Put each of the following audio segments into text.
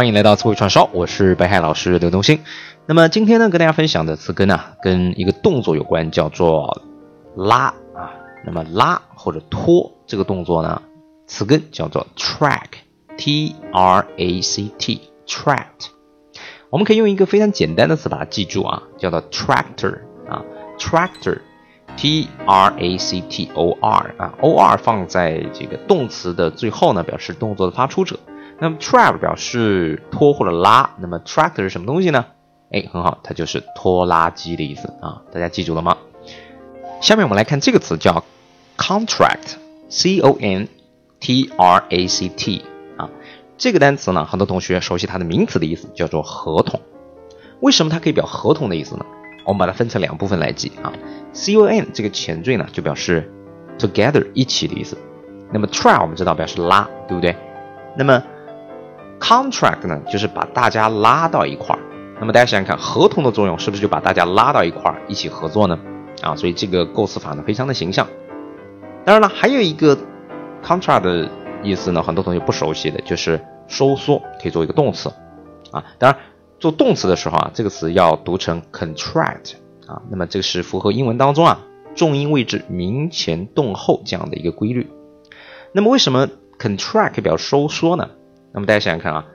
欢迎来到词汇串烧，我是北海老师刘东兴。那么今天呢，跟大家分享的词根呢，跟一个动作有关，叫做拉啊。那么拉或者拖这个动作呢，词根叫做 track，t r a c t，track。我们可以用一个非常简单的词把它记住啊，叫做 tractor 啊，tractor，t r a c t o r 啊，o r 放在这个动词的最后呢，表示动作的发出者。那么 track 表示拖或者拉，那么 tractor 是什么东西呢？哎，很好，它就是拖拉机的意思啊，大家记住了吗？下面我们来看这个词叫 contract，c o n t r a c t 啊，这个单词呢，很多同学熟悉它的名词的意思叫做合同。为什么它可以表合同的意思呢？我们把它分成两部分来记啊，c o n 这个前缀呢就表示 together 一起的意思，那么 track 我们知道表示拉，对不对？那么 Contract 呢，就是把大家拉到一块儿。那么大家想想看，合同的作用是不是就把大家拉到一块儿一起合作呢？啊，所以这个构词法呢非常的形象。当然了，还有一个 contract 的意思呢，很多同学不熟悉的就是收缩，可以做一个动词。啊，当然做动词的时候啊，这个词要读成 contract 啊。那么这个是符合英文当中啊重音位置名前动后这样的一个规律。那么为什么 contract 表收缩呢？那么大家想想看啊，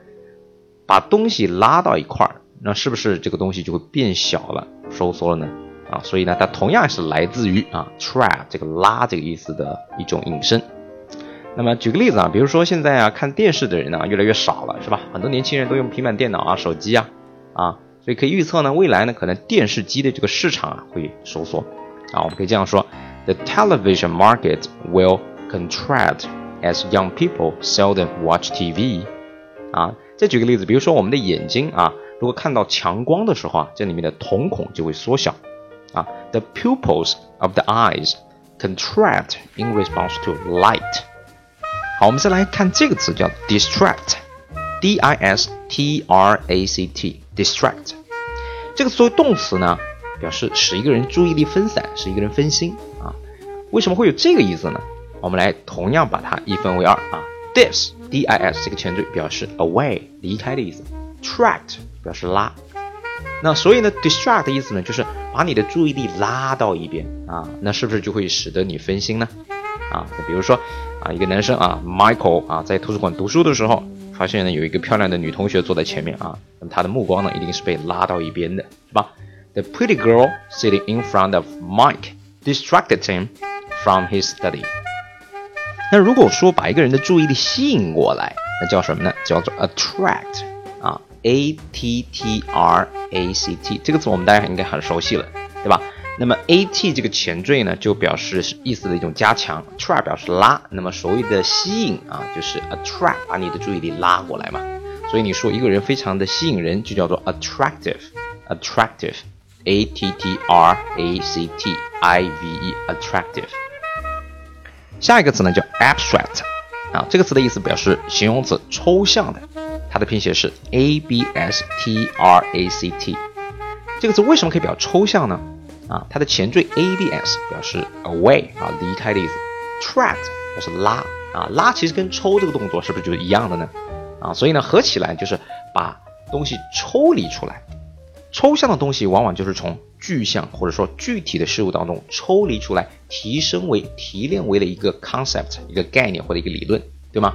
把东西拉到一块儿，那是不是这个东西就会变小了、收缩了呢？啊，所以呢，它同样是来自于啊 “trap” 这个拉这个意思的一种引申。那么举个例子啊，比如说现在啊看电视的人呢越来越少了，是吧？很多年轻人都用平板电脑啊、手机啊，啊，所以可以预测呢，未来呢可能电视机的这个市场啊会收缩。啊，我们可以这样说：The television market will contract. As young people seldom watch TV，啊，再举个例子，比如说我们的眼睛啊，如果看到强光的时候啊，这里面的瞳孔就会缩小，啊，the pupils of the eyes contract in response to light。好，我们再来看这个词叫 distract，d i s t r a c t，distract。这个作为动词呢，表示使一个人注意力分散，使一个人分心啊。为什么会有这个意思呢？ 我们来同样把它一分为二啊，dis d i s 这个前缀表示 away 离开的意思，tract 表示拉，那所以呢，distract 的意思呢就是把你的注意力拉到一边啊，那是不是就会使得你分心呢？啊，比如说啊，一个男生啊，Michael 啊，在图书馆读书的时候，发现呢有一个漂亮的女同学坐在前面啊，那么他的目光呢一定是被拉到一边的，是吧？The pretty girl sitting in front of Mike distracted him from his study. 那如果说把一个人的注意力吸引过来，那叫什么呢？叫做 attract 啊，a t t r a c t 这个词我们大家应该很熟悉了，对吧？那么 a t 这个前缀呢，就表示意思的一种加强，tra 表示拉，那么所谓的吸引啊，就是 attract 把你的注意力拉过来嘛。所以你说一个人非常的吸引人，就叫做 attractive，attractive，a t t r a c t i v e，attractive。下一个词呢叫 abstract，啊，这个词的意思表示形容词抽象的，它的拼写是 a b s t r a c t。这个词为什么可以表抽象呢？啊，它的前缀 a b s 表示 away 啊离开的意思，tract 表示拉啊拉其实跟抽这个动作是不是就是一样的呢？啊，所以呢合起来就是把东西抽离出来。抽象的东西往往就是从具象或者说具体的事物当中抽离出来，提升为提炼为了一个 concept 一个概念或者一个理论，对吗？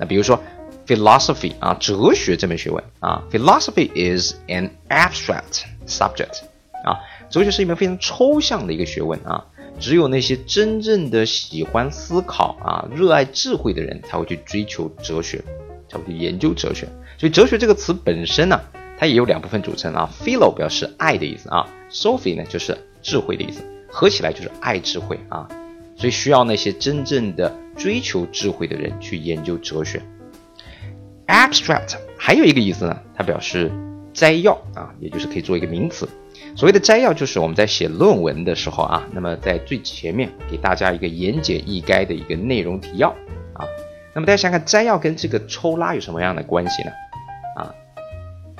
那比如说 philosophy 啊，哲学这门学问啊，philosophy is an abstract subject 啊，哲学是一门非常抽象的一个学问啊，只有那些真正的喜欢思考啊、热爱智慧的人才会去追求哲学，才会去研究哲学。所以哲学这个词本身呢。它也有两部分组成啊，philo 表示爱的意思啊，Sophie 呢就是智慧的意思，合起来就是爱智慧啊，所以需要那些真正的追求智慧的人去研究哲学。Abstract 还有一个意思呢，它表示摘要啊，也就是可以做一个名词。所谓的摘要就是我们在写论文的时候啊，那么在最前面给大家一个言简意赅的一个内容提要啊，那么大家想想看摘要跟这个抽拉有什么样的关系呢？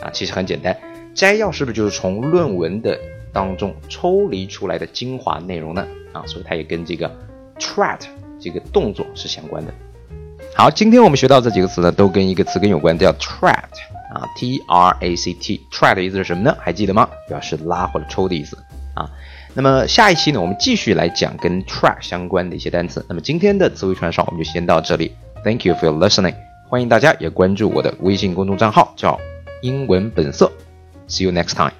啊？其实很简单，摘要是不是就是从论文的当中抽离出来的精华内容呢？啊，所以它也跟这个 tract 这个动作是相关的。好，今天我们学到这几个词呢，都跟一个词根有关，叫 tract 啊，T R A C T，try 的意思是什么呢？还记得吗？表示拉或者抽的意思啊。那么下一期呢，我们继续来讲跟 TRAC 相关的一些单词。那么今天的词汇串烧我们就先到这里。Thank you for listening。欢迎大家也关注我的微信公众账号，叫英文本色。See you next time.